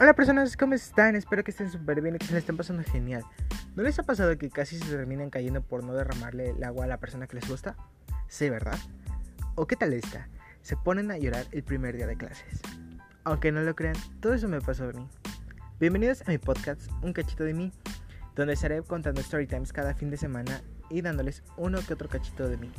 Hola personas, ¿cómo están? Espero que estén súper bien y que se les estén pasando genial. ¿No les ha pasado que casi se terminan cayendo por no derramarle el agua a la persona que les gusta? Sí, ¿verdad? ¿O qué tal esta? Se ponen a llorar el primer día de clases. Aunque no lo crean, todo eso me pasó a mí. Bienvenidos a mi podcast, Un Cachito de mí, donde estaré contando story times cada fin de semana y dándoles uno que otro cachito de mí.